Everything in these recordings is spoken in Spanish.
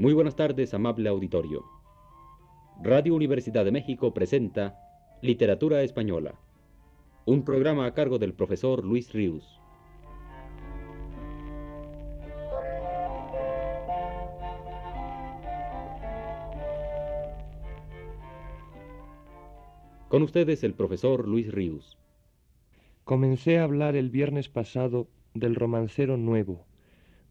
Muy buenas tardes, amable auditorio. Radio Universidad de México presenta Literatura Española, un programa a cargo del profesor Luis Ríos. Con ustedes el profesor Luis Ríos. Comencé a hablar el viernes pasado del romancero nuevo,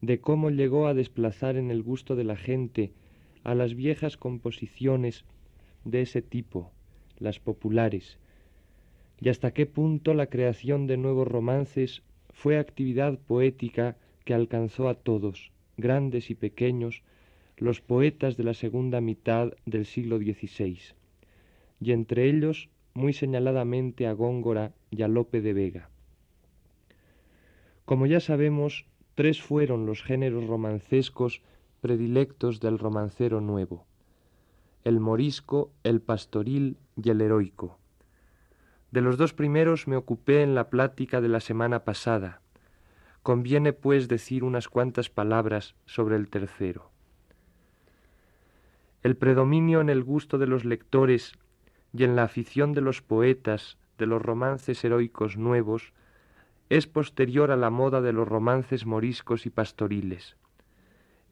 de cómo llegó a desplazar en el gusto de la gente a las viejas composiciones de ese tipo, las populares, y hasta qué punto la creación de nuevos romances fue actividad poética que alcanzó a todos, grandes y pequeños, los poetas de la segunda mitad del siglo XVI, y entre ellos muy señaladamente a Góngora y a Lope de Vega. Como ya sabemos, tres fueron los géneros romancescos predilectos del romancero nuevo, el morisco, el pastoril y el heroico. De los dos primeros me ocupé en la plática de la semana pasada. Conviene, pues, decir unas cuantas palabras sobre el tercero. El predominio en el gusto de los lectores y en la afición de los poetas de los romances heroicos nuevos es posterior a la moda de los romances moriscos y pastoriles.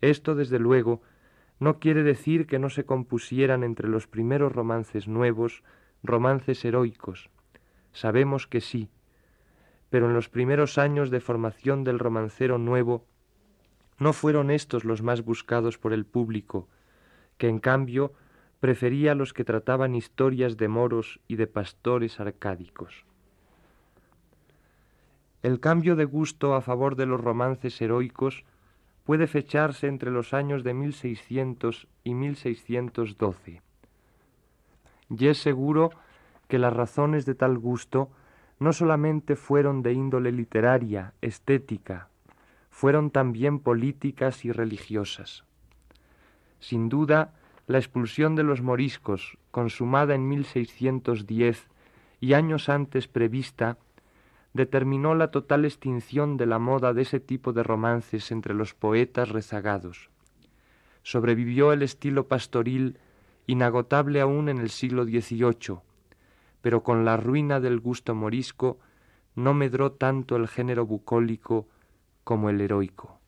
Esto, desde luego, no quiere decir que no se compusieran entre los primeros romances nuevos romances heroicos. Sabemos que sí, pero en los primeros años de formación del romancero nuevo no fueron estos los más buscados por el público, que en cambio prefería los que trataban historias de moros y de pastores arcádicos. El cambio de gusto a favor de los romances heroicos puede fecharse entre los años de 1600 y 1612. Y es seguro que las razones de tal gusto no solamente fueron de índole literaria, estética, fueron también políticas y religiosas. Sin duda, la expulsión de los moriscos, consumada en 1610 y años antes prevista, determinó la total extinción de la moda de ese tipo de romances entre los poetas rezagados. Sobrevivió el estilo pastoril, inagotable aún en el siglo XVIII, pero con la ruina del gusto morisco no medró tanto el género bucólico como el heroico.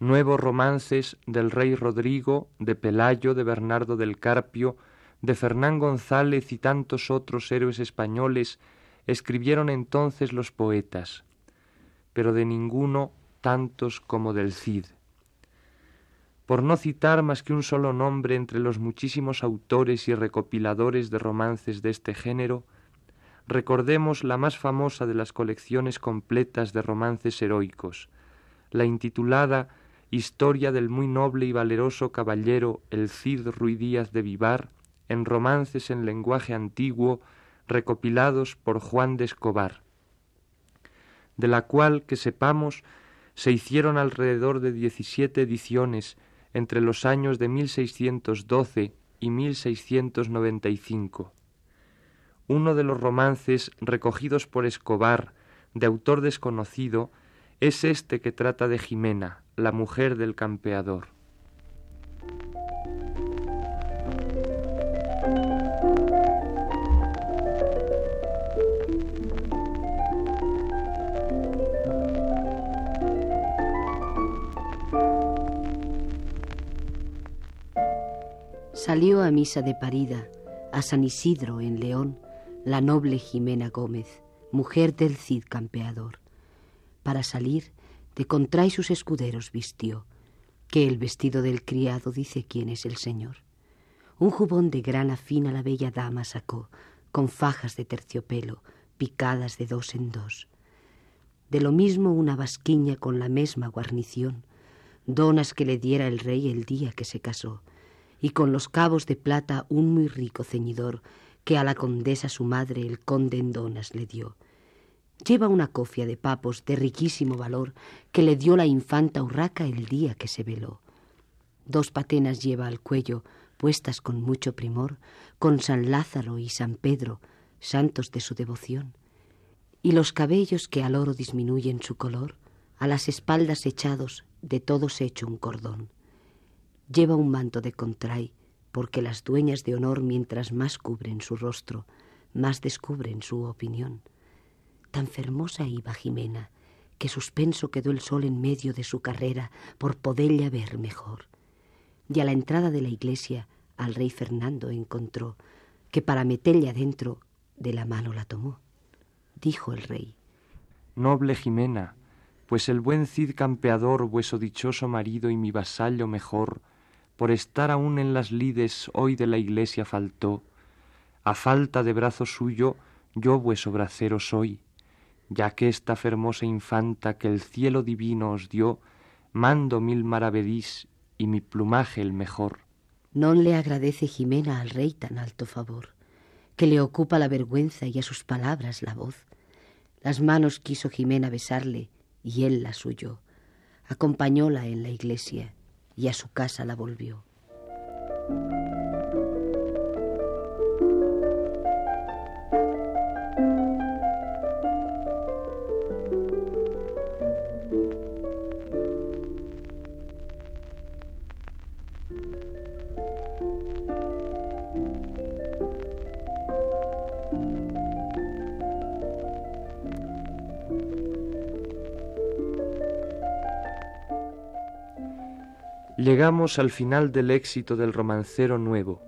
Nuevos romances del rey Rodrigo, de Pelayo, de Bernardo del Carpio, de Fernán González y tantos otros héroes españoles escribieron entonces los poetas, pero de ninguno tantos como del Cid. Por no citar más que un solo nombre entre los muchísimos autores y recopiladores de romances de este género, recordemos la más famosa de las colecciones completas de romances heroicos, la intitulada Historia del muy noble y valeroso caballero el Cid Ruy Díaz de Vivar, en romances en lenguaje antiguo recopilados por Juan de Escobar, de la cual, que sepamos, se hicieron alrededor de diecisiete ediciones entre los años de 1612 y 1695. Uno de los romances recogidos por Escobar, de autor desconocido, es este que trata de Jimena, la mujer del campeador. Salió a misa de parida a San Isidro en León la noble Jimena Gómez, mujer del Cid campeador. Para salir, de contray sus escuderos vistió, que el vestido del criado dice quién es el señor. Un jubón de grana fina la bella dama sacó, con fajas de terciopelo, picadas de dos en dos. De lo mismo una basquiña con la misma guarnición, donas que le diera el rey el día que se casó, y con los cabos de plata un muy rico ceñidor que a la condesa su madre el conde en donas le dio. Lleva una cofia de papos de riquísimo valor que le dio la infanta Urraca el día que se veló. Dos patenas lleva al cuello, puestas con mucho primor, con San Lázaro y San Pedro, santos de su devoción. Y los cabellos que al oro disminuyen su color, a las espaldas echados, de todos hecho un cordón Lleva un manto de contray, porque las dueñas de honor mientras más cubren su rostro, más descubren su opinión. Tan fermosa iba Jimena, que suspenso quedó el sol en medio de su carrera por poderla ver mejor. Y a la entrada de la iglesia al rey Fernando encontró, que para meterle adentro de la mano la tomó. Dijo el rey, Noble Jimena, pues el buen Cid campeador, vueso dichoso marido y mi vasallo mejor, por estar aún en las lides hoy de la iglesia faltó, a falta de brazo suyo, yo vueso bracero soy, ya que esta fermosa infanta que el cielo divino os dio, mando mil maravedís y mi plumaje el mejor. Non le agradece Jimena al rey tan alto favor, que le ocupa la vergüenza y a sus palabras la voz. Las manos quiso Jimena besarle y él la suyo. Acompañóla en la iglesia y a su casa la volvió. Llegamos al final del éxito del romancero nuevo.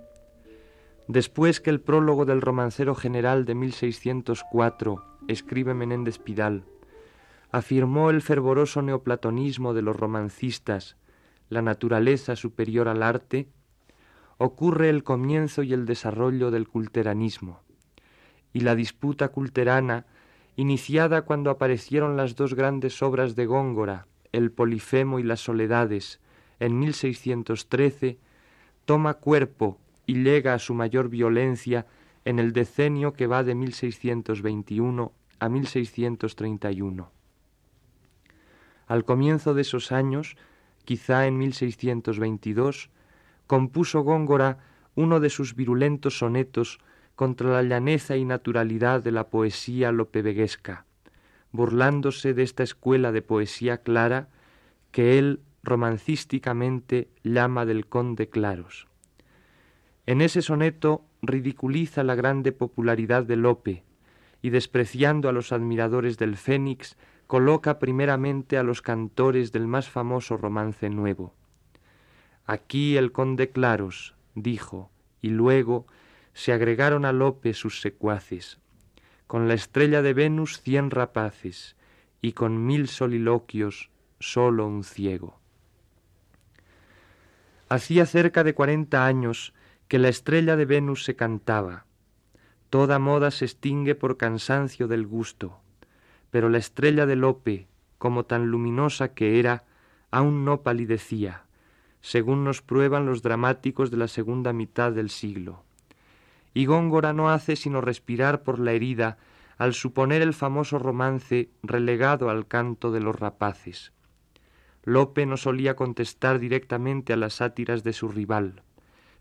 Después que el prólogo del romancero general de 1604, escribe Menéndez Pidal, afirmó el fervoroso neoplatonismo de los romancistas, la naturaleza superior al arte, ocurre el comienzo y el desarrollo del culteranismo, y la disputa culterana, iniciada cuando aparecieron las dos grandes obras de Góngora, el Polifemo y las Soledades, en 1613, toma cuerpo y llega a su mayor violencia en el decenio que va de 1621 a 1631. Al comienzo de esos años, quizá en 1622, compuso Góngora uno de sus virulentos sonetos contra la llaneza y naturalidad de la poesía lopeveguesca, burlándose de esta escuela de poesía clara que él romancísticamente llama del conde Claros. En ese soneto ridiculiza la grande popularidad de Lope y despreciando a los admiradores del Fénix, coloca primeramente a los cantores del más famoso romance nuevo. Aquí el conde Claros, dijo, y luego se agregaron a Lope sus secuaces, con la estrella de Venus cien rapaces, y con mil soliloquios sólo un ciego. Hacía cerca de cuarenta años que la estrella de Venus se cantaba. Toda moda se extingue por cansancio del gusto, pero la estrella de Lope, como tan luminosa que era, aún no palidecía, según nos prueban los dramáticos de la segunda mitad del siglo. Y Góngora no hace sino respirar por la herida al suponer el famoso romance relegado al canto de los rapaces. Lope no solía contestar directamente a las sátiras de su rival,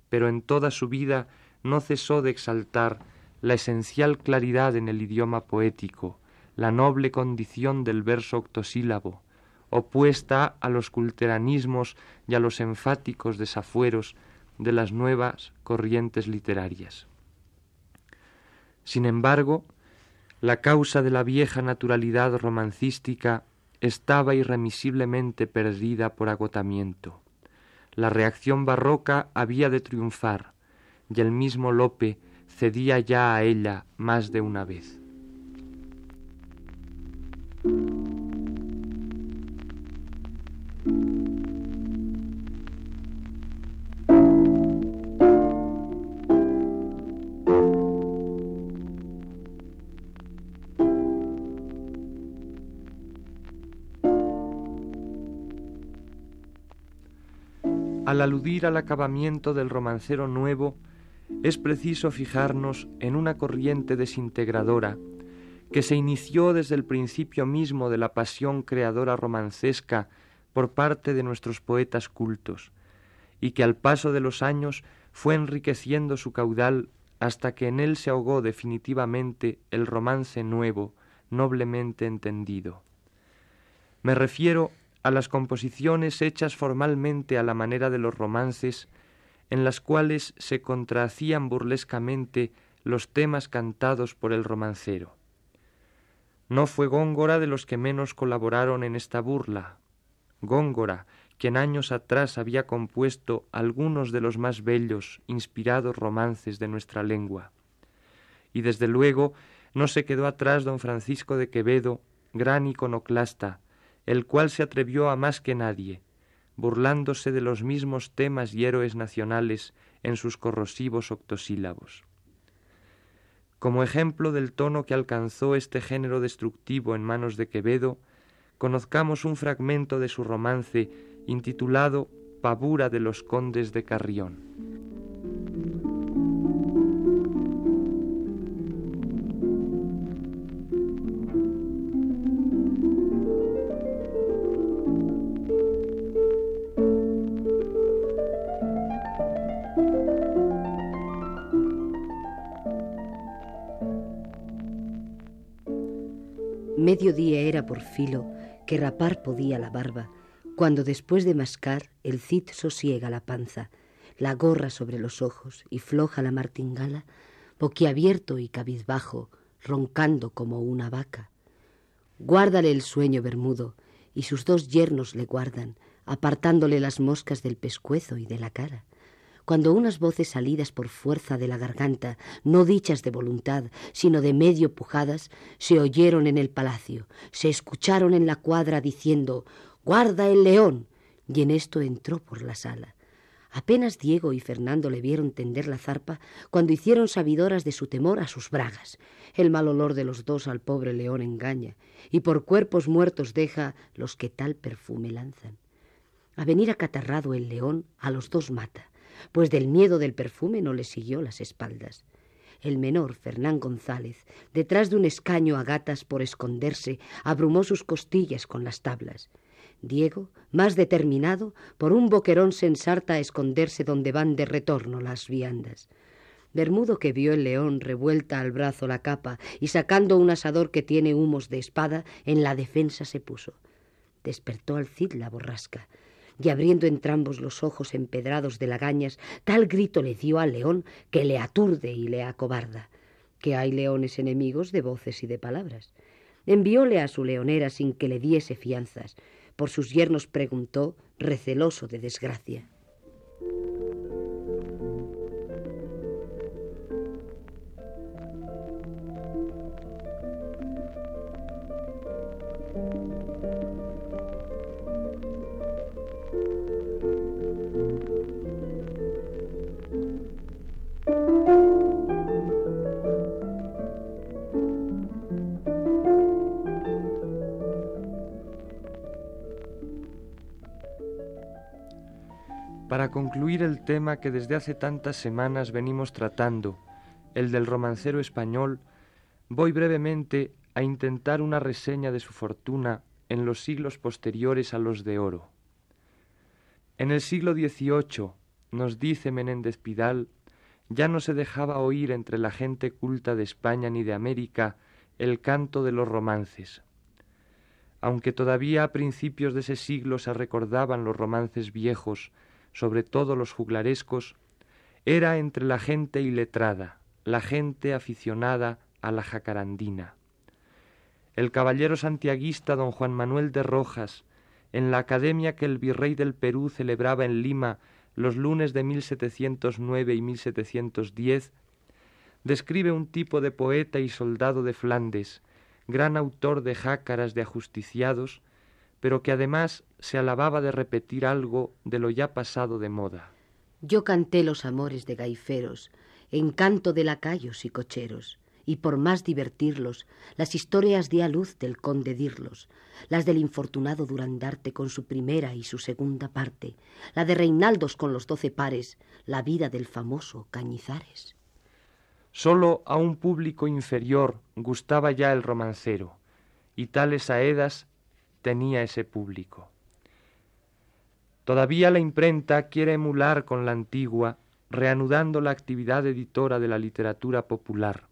pero en toda su vida no cesó de exaltar la esencial claridad en el idioma poético, la noble condición del verso octosílabo, opuesta a los culteranismos y a los enfáticos desafueros de las nuevas corrientes literarias. Sin embargo, la causa de la vieja naturalidad romancística estaba irremisiblemente perdida por agotamiento. La reacción barroca había de triunfar, y el mismo Lope cedía ya a ella más de una vez. Al acabamiento del romancero nuevo, es preciso fijarnos en una corriente desintegradora que se inició desde el principio mismo de la pasión creadora romancesca por parte de nuestros poetas cultos, y que al paso de los años fue enriqueciendo su caudal hasta que en él se ahogó definitivamente el romance nuevo, noblemente entendido. Me refiero a las composiciones hechas formalmente a la manera de los romances, en las cuales se contrahacían burlescamente los temas cantados por el romancero. No fue Góngora de los que menos colaboraron en esta burla. Góngora, quien años atrás había compuesto algunos de los más bellos, inspirados romances de nuestra lengua. Y desde luego no se quedó atrás don Francisco de Quevedo, gran iconoclasta, el cual se atrevió a más que nadie, burlándose de los mismos temas y héroes nacionales en sus corrosivos octosílabos. Como ejemplo del tono que alcanzó este género destructivo en manos de Quevedo, conozcamos un fragmento de su romance intitulado Pavura de los Condes de Carrión. Mediodía era por filo que rapar podía la barba, cuando después de mascar el cid sosiega la panza, la gorra sobre los ojos y floja la martingala, boquiabierto y cabizbajo, roncando como una vaca. Guárdale el sueño bermudo, y sus dos yernos le guardan, apartándole las moscas del pescuezo y de la cara cuando unas voces salidas por fuerza de la garganta, no dichas de voluntad, sino de medio pujadas, se oyeron en el palacio, se escucharon en la cuadra diciendo Guarda el león. y en esto entró por la sala. Apenas Diego y Fernando le vieron tender la zarpa cuando hicieron sabidoras de su temor a sus bragas. El mal olor de los dos al pobre león engaña, y por cuerpos muertos deja los que tal perfume lanzan. A venir acatarrado el león, a los dos mata pues del miedo del perfume no le siguió las espaldas. El menor, Fernán González, detrás de un escaño a gatas por esconderse, abrumó sus costillas con las tablas. Diego, más determinado, por un boquerón se ensarta a esconderse donde van de retorno las viandas. Bermudo, que vio el león revuelta al brazo la capa y sacando un asador que tiene humos de espada, en la defensa se puso. Despertó al Cid la borrasca y abriendo entrambos los ojos empedrados de lagañas, tal grito le dio al león que le aturde y le acobarda, que hay leones enemigos de voces y de palabras. Envióle a su leonera sin que le diese fianzas. Por sus yernos preguntó, receloso de desgracia. Tema que desde hace tantas semanas venimos tratando, el del romancero español, voy brevemente a intentar una reseña de su fortuna en los siglos posteriores a los de oro. En el siglo XVIII, nos dice Menéndez Pidal, ya no se dejaba oír entre la gente culta de España ni de América el canto de los romances. Aunque todavía a principios de ese siglo se recordaban los romances viejos, sobre todo los juglarescos, era entre la gente iletrada, la gente aficionada a la jacarandina. El caballero santiaguista don Juan Manuel de Rojas, en la academia que el virrey del Perú celebraba en Lima los lunes de 1709 y 1710, describe un tipo de poeta y soldado de Flandes, gran autor de jácaras de ajusticiados, pero que además se alababa de repetir algo de lo ya pasado de moda. Yo canté los amores de gaiferos, encanto de lacayos y cocheros, y por más divertirlos, las historias di a luz del conde Dirlos, las del infortunado Durandarte con su primera y su segunda parte, la de Reinaldos con los doce pares, la vida del famoso Cañizares. Solo a un público inferior gustaba ya el romancero, y tales aedas tenía ese público. Todavía la imprenta quiere emular con la antigua, reanudando la actividad editora de la literatura popular.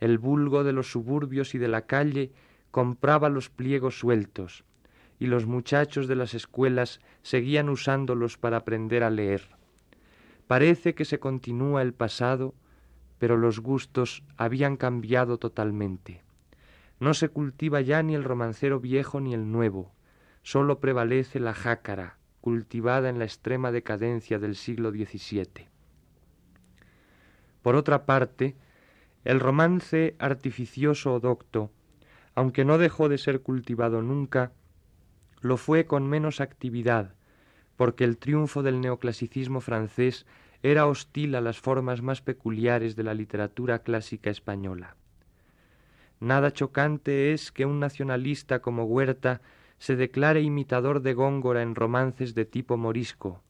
El vulgo de los suburbios y de la calle compraba los pliegos sueltos, y los muchachos de las escuelas seguían usándolos para aprender a leer. Parece que se continúa el pasado, pero los gustos habían cambiado totalmente. No se cultiva ya ni el romancero viejo ni el nuevo, sólo prevalece la jácara, cultivada en la extrema decadencia del siglo XVII. Por otra parte, el romance artificioso o docto, aunque no dejó de ser cultivado nunca, lo fue con menos actividad, porque el triunfo del neoclasicismo francés era hostil a las formas más peculiares de la literatura clásica española. Nada chocante es que un nacionalista como Huerta se declare imitador de Góngora en romances de tipo morisco,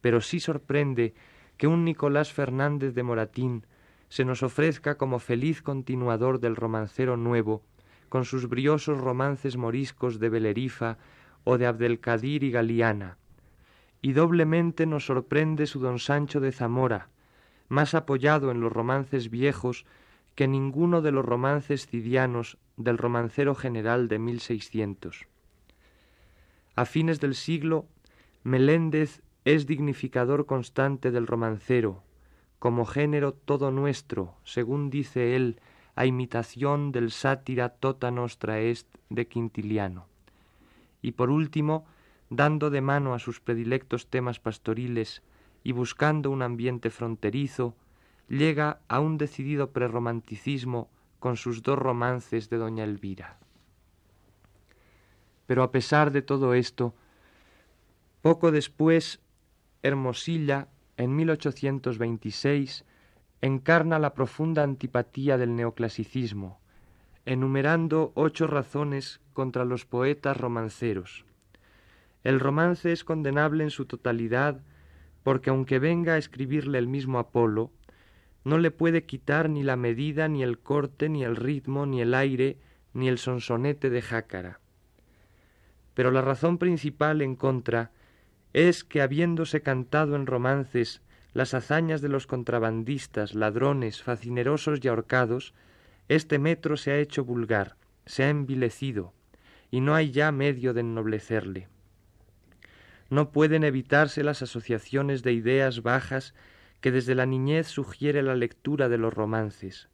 pero sí sorprende que un Nicolás Fernández de Moratín se nos ofrezca como feliz continuador del romancero nuevo, con sus briosos romances moriscos de Belerifa o de Abdelkadir y Galiana, y doblemente nos sorprende su don Sancho de Zamora, más apoyado en los romances viejos que ninguno de los romances cidianos del romancero general de 1600. A fines del siglo, Meléndez es dignificador constante del romancero, como género todo nuestro, según dice él, a imitación del sátira tota nostra est de Quintiliano. Y por último, dando de mano a sus predilectos temas pastoriles y buscando un ambiente fronterizo, llega a un decidido prerromanticismo con sus dos romances de doña Elvira. Pero a pesar de todo esto, poco después, Hermosilla, en 1826, encarna la profunda antipatía del neoclasicismo, enumerando ocho razones contra los poetas romanceros. El romance es condenable en su totalidad porque aunque venga a escribirle el mismo Apolo, no le puede quitar ni la medida, ni el corte, ni el ritmo, ni el aire, ni el sonsonete de jácara. Pero la razón principal en contra es que habiéndose cantado en romances las hazañas de los contrabandistas, ladrones, facinerosos y ahorcados, este metro se ha hecho vulgar, se ha envilecido, y no hay ya medio de ennoblecerle. No pueden evitarse las asociaciones de ideas bajas que desde la niñez sugiere la lectura de los romances.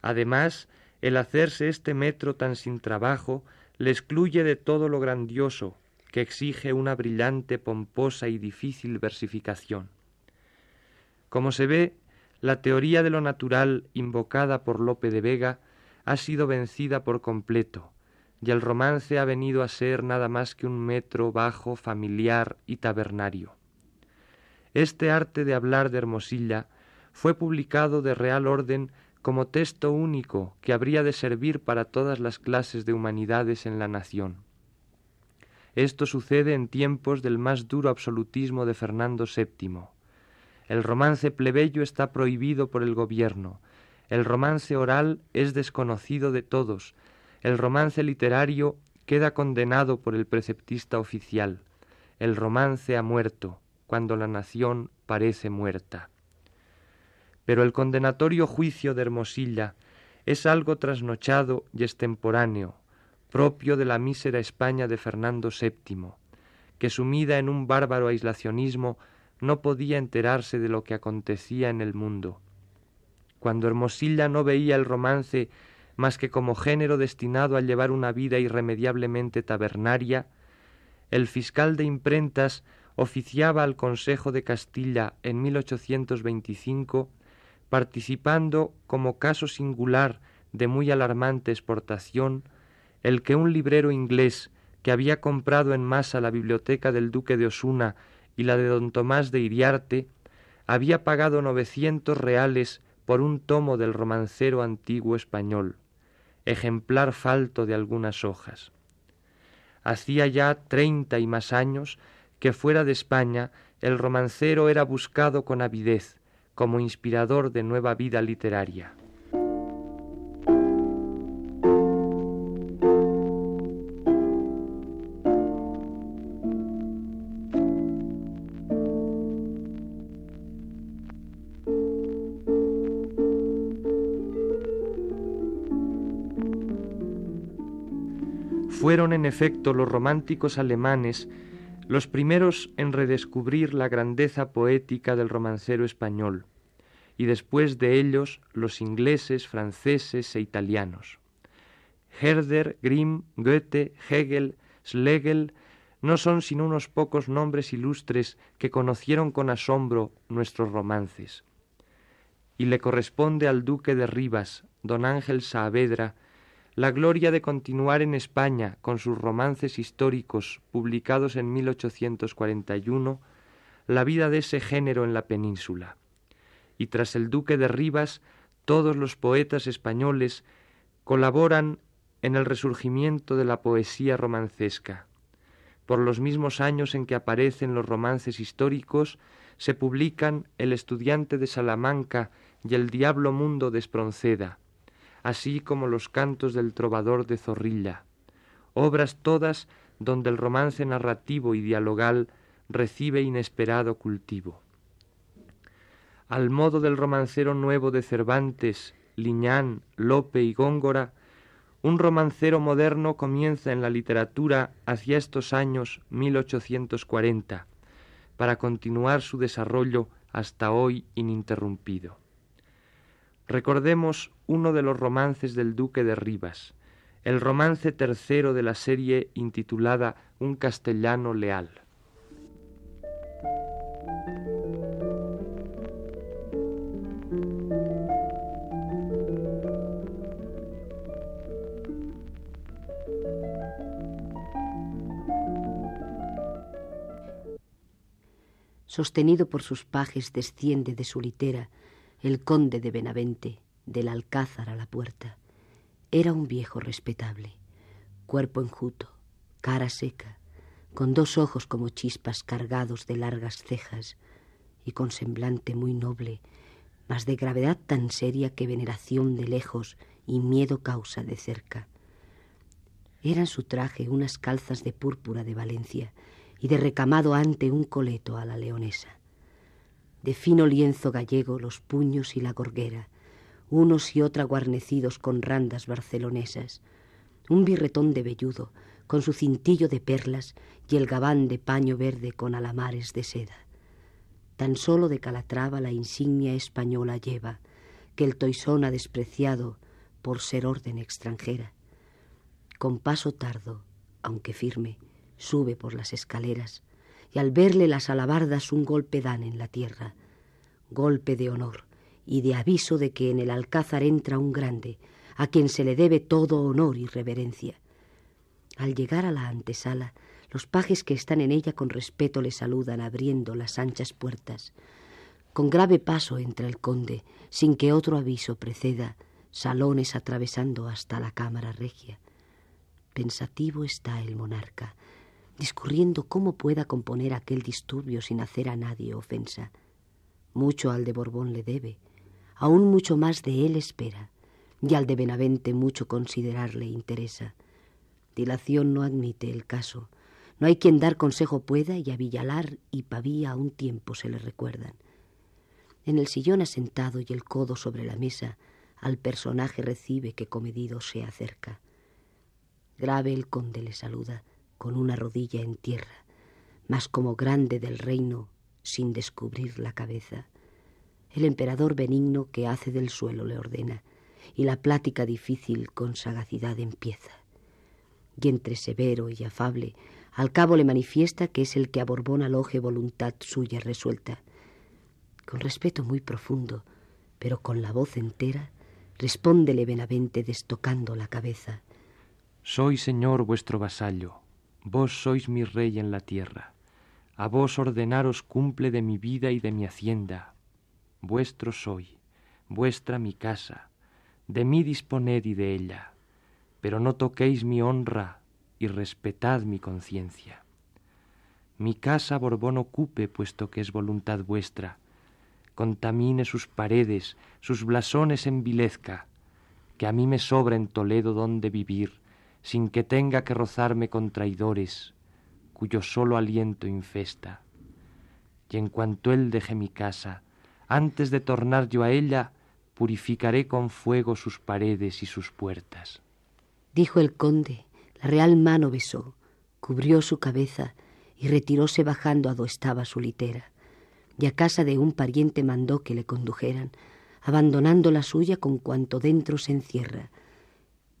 Además, el hacerse este metro tan sin trabajo le excluye de todo lo grandioso, que exige una brillante, pomposa y difícil versificación. Como se ve, la teoría de lo natural invocada por Lope de Vega ha sido vencida por completo, y el romance ha venido a ser nada más que un metro bajo, familiar y tabernario. Este arte de hablar de Hermosilla fue publicado de real orden como texto único que habría de servir para todas las clases de humanidades en la nación. Esto sucede en tiempos del más duro absolutismo de Fernando VII. El romance plebeyo está prohibido por el gobierno, el romance oral es desconocido de todos, el romance literario queda condenado por el preceptista oficial, el romance ha muerto, cuando la nación parece muerta. Pero el condenatorio juicio de Hermosilla es algo trasnochado y extemporáneo, propio de la mísera España de Fernando VII, que sumida en un bárbaro aislacionismo no podía enterarse de lo que acontecía en el mundo. Cuando Hermosilla no veía el romance más que como género destinado a llevar una vida irremediablemente tabernaria, el fiscal de imprentas oficiaba al Consejo de Castilla en 1825, participando como caso singular de muy alarmante exportación el que un librero inglés que había comprado en masa la biblioteca del duque de Osuna y la de don Tomás de Iriarte, había pagado novecientos reales por un tomo del romancero antiguo español, ejemplar falto de algunas hojas. Hacía ya treinta y más años que fuera de España el romancero era buscado con avidez como inspirador de nueva vida literaria. Fueron en efecto los románticos alemanes los primeros en redescubrir la grandeza poética del romancero español, y después de ellos los ingleses, franceses e italianos. Herder, Grimm, Goethe, Hegel, Schlegel no son sino unos pocos nombres ilustres que conocieron con asombro nuestros romances. Y le corresponde al duque de Rivas, don Ángel Saavedra, la gloria de continuar en España con sus romances históricos publicados en 1841 la vida de ese género en la península. Y tras el duque de Rivas, todos los poetas españoles colaboran en el resurgimiento de la poesía romancesca. Por los mismos años en que aparecen los romances históricos, se publican El estudiante de Salamanca y El diablo mundo de Espronceda, así como los cantos del trovador de Zorrilla, obras todas donde el romance narrativo y dialogal recibe inesperado cultivo. Al modo del romancero nuevo de Cervantes, Liñán, Lope y Góngora, un romancero moderno comienza en la literatura hacia estos años 1840, para continuar su desarrollo hasta hoy ininterrumpido. Recordemos uno de los romances del duque de Rivas, el romance tercero de la serie intitulada Un castellano leal. Sostenido por sus pajes desciende de su litera el conde de Benavente, del alcázar a la puerta. Era un viejo respetable, cuerpo enjuto, cara seca, con dos ojos como chispas cargados de largas cejas y con semblante muy noble, mas de gravedad tan seria que veneración de lejos y miedo causa de cerca. Eran su traje unas calzas de púrpura de Valencia y de recamado ante un coleto a la leonesa de fino lienzo gallego los puños y la gorguera, unos y otra guarnecidos con randas barcelonesas, un birretón de velludo, con su cintillo de perlas y el gabán de paño verde con alamares de seda. Tan solo de Calatrava la insignia española lleva, que el toisón ha despreciado por ser orden extranjera. Con paso tardo, aunque firme, sube por las escaleras, y al verle las alabardas un golpe dan en la tierra, golpe de honor y de aviso de que en el alcázar entra un grande, a quien se le debe todo honor y reverencia. Al llegar a la antesala, los pajes que están en ella con respeto le saludan abriendo las anchas puertas. Con grave paso entra el conde, sin que otro aviso preceda, salones atravesando hasta la cámara regia. Pensativo está el monarca, discurriendo cómo pueda componer aquel disturbio sin hacer a nadie ofensa. Mucho al de Borbón le debe, aún mucho más de él espera, y al de Benavente mucho considerarle interesa. Dilación no admite el caso, no hay quien dar consejo pueda y a Villalar y Pavía a un tiempo se le recuerdan. En el sillón asentado y el codo sobre la mesa, al personaje recibe que comedido se acerca. Grave el conde le saluda, con una rodilla en tierra, mas como grande del reino, sin descubrir la cabeza. El emperador benigno que hace del suelo le ordena, y la plática difícil con sagacidad empieza. Y entre severo y afable, al cabo le manifiesta que es el que a Borbón aloje voluntad suya resuelta. Con respeto muy profundo, pero con la voz entera, respóndele Benavente destocando la cabeza. Soy, señor, vuestro vasallo, Vos sois mi rey en la tierra. A vos ordenaros cumple de mi vida y de mi hacienda. Vuestro soy, vuestra mi casa. De mí disponed y de ella. Pero no toquéis mi honra y respetad mi conciencia. Mi casa Borbón ocupe, puesto que es voluntad vuestra. Contamine sus paredes, sus blasones envilezca, que a mí me sobra en Toledo donde vivir sin que tenga que rozarme con traidores, cuyo solo aliento infesta. Y en cuanto él deje mi casa, antes de tornar yo a ella, purificaré con fuego sus paredes y sus puertas. Dijo el conde, La real mano besó, cubrió su cabeza y retiróse bajando a do estaba su litera. Y a casa de un pariente mandó que le condujeran, abandonando la suya con cuanto dentro se encierra.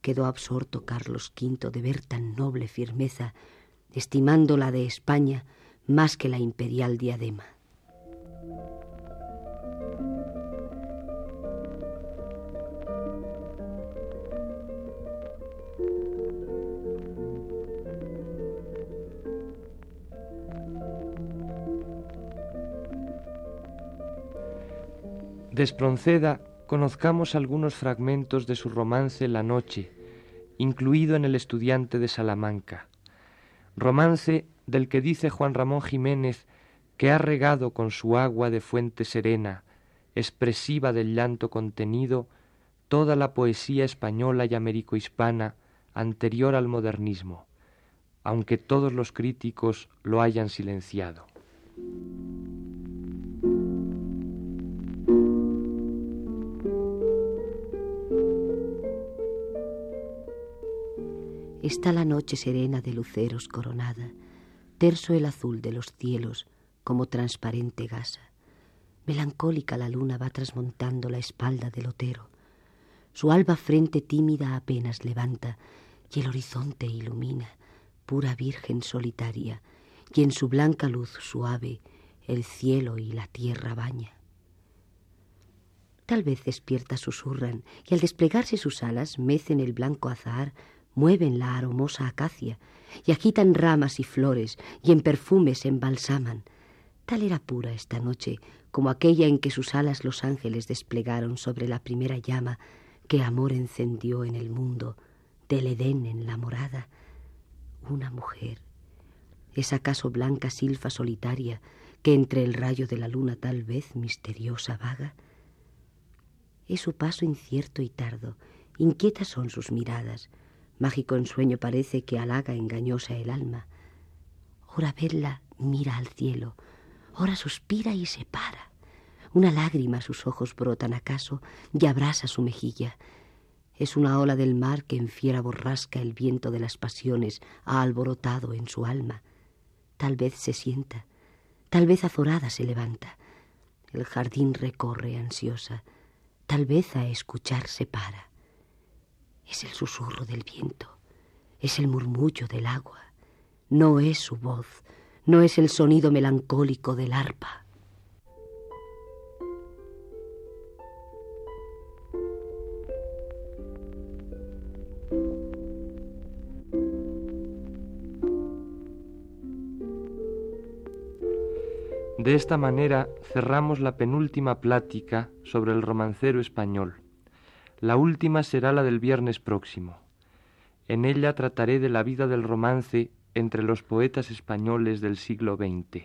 Quedó absorto Carlos V de ver tan noble firmeza, estimando la de España más que la imperial diadema. De Espronceda conozcamos algunos fragmentos de su romance La Noche, incluido en El estudiante de Salamanca, romance del que dice Juan Ramón Jiménez que ha regado con su agua de fuente serena, expresiva del llanto contenido, toda la poesía española y americohispana anterior al modernismo, aunque todos los críticos lo hayan silenciado. Está la noche serena de luceros coronada, terso el azul de los cielos como transparente gasa. Melancólica la luna va trasmontando la espalda del otero. Su alba frente tímida apenas levanta y el horizonte ilumina, pura virgen solitaria, y en su blanca luz suave el cielo y la tierra baña. Tal vez despiertas susurran y al desplegarse sus alas mecen el blanco azahar mueven la aromosa acacia y agitan ramas y flores y en perfumes se embalsaman. Tal era pura esta noche como aquella en que sus alas los ángeles desplegaron sobre la primera llama que amor encendió en el mundo, del Edén en la morada. Una mujer. ¿Es acaso blanca silfa solitaria que entre el rayo de la luna tal vez misteriosa vaga? Es su paso incierto y tardo, inquietas son sus miradas, Mágico ensueño parece que halaga engañosa el alma. Ora verla mira al cielo, ora suspira y se para. Una lágrima sus ojos brotan acaso y abrasa su mejilla. Es una ola del mar que en fiera borrasca el viento de las pasiones ha alborotado en su alma. Tal vez se sienta, tal vez azorada se levanta. El jardín recorre ansiosa, tal vez a escuchar se para. Es el susurro del viento, es el murmullo del agua, no es su voz, no es el sonido melancólico del arpa. De esta manera cerramos la penúltima plática sobre el romancero español. La última será la del viernes próximo. En ella trataré de la vida del romance entre los poetas españoles del siglo XX.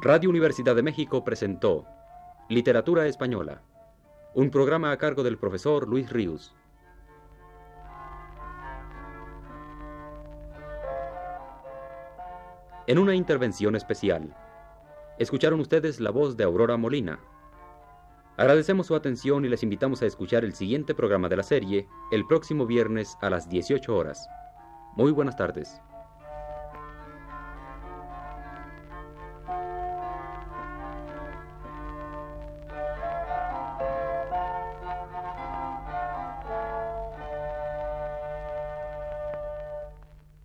Radio Universidad de México presentó Literatura Española, un programa a cargo del profesor Luis Ríos. En una intervención especial, escucharon ustedes la voz de Aurora Molina. Agradecemos su atención y les invitamos a escuchar el siguiente programa de la serie el próximo viernes a las 18 horas. Muy buenas tardes.